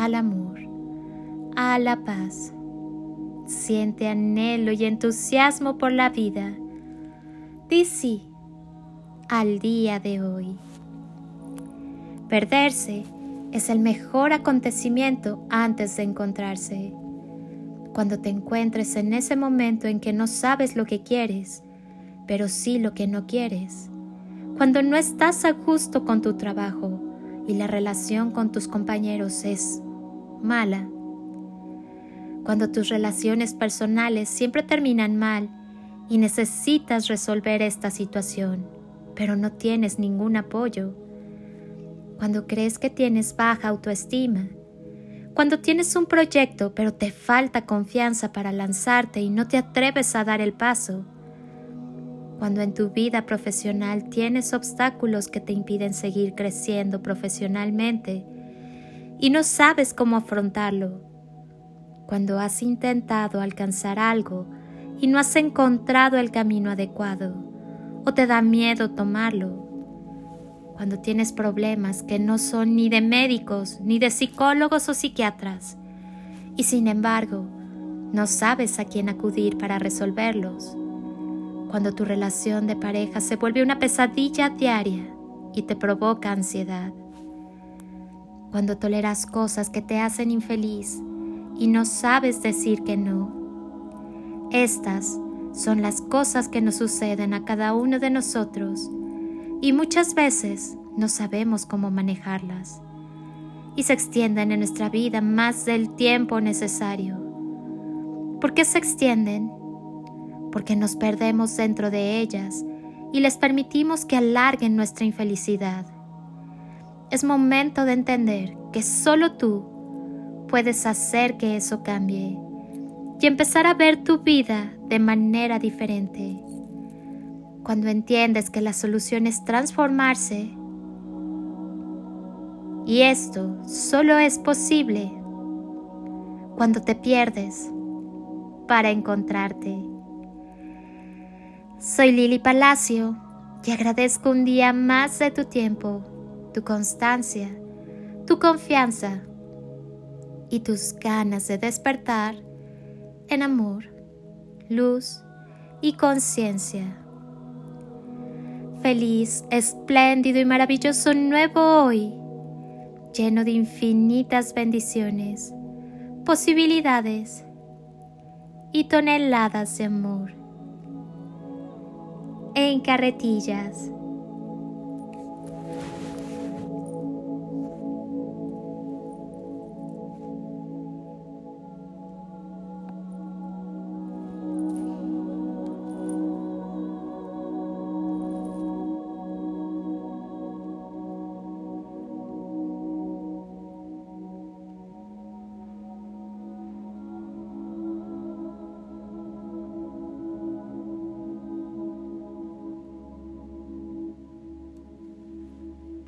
al amor, a la paz. Siente anhelo y entusiasmo por la vida. Di al día de hoy. Perderse es el mejor acontecimiento antes de encontrarse. Cuando te encuentres en ese momento en que no sabes lo que quieres, pero sí lo que no quieres. Cuando no estás a gusto con tu trabajo y la relación con tus compañeros es mala. Cuando tus relaciones personales siempre terminan mal y necesitas resolver esta situación, pero no tienes ningún apoyo. Cuando crees que tienes baja autoestima. Cuando tienes un proyecto pero te falta confianza para lanzarte y no te atreves a dar el paso. Cuando en tu vida profesional tienes obstáculos que te impiden seguir creciendo profesionalmente y no sabes cómo afrontarlo. Cuando has intentado alcanzar algo y no has encontrado el camino adecuado o te da miedo tomarlo. Cuando tienes problemas que no son ni de médicos, ni de psicólogos o psiquiatras, y sin embargo no sabes a quién acudir para resolverlos. Cuando tu relación de pareja se vuelve una pesadilla diaria y te provoca ansiedad cuando toleras cosas que te hacen infeliz y no sabes decir que no. Estas son las cosas que nos suceden a cada uno de nosotros y muchas veces no sabemos cómo manejarlas y se extienden en nuestra vida más del tiempo necesario. ¿Por qué se extienden? Porque nos perdemos dentro de ellas y les permitimos que alarguen nuestra infelicidad es momento de entender que solo tú puedes hacer que eso cambie y empezar a ver tu vida de manera diferente. Cuando entiendes que la solución es transformarse, y esto solo es posible cuando te pierdes para encontrarte. Soy Lili Palacio y agradezco un día más de tu tiempo tu constancia, tu confianza y tus ganas de despertar en amor, luz y conciencia. Feliz, espléndido y maravilloso nuevo hoy, lleno de infinitas bendiciones, posibilidades y toneladas de amor. En carretillas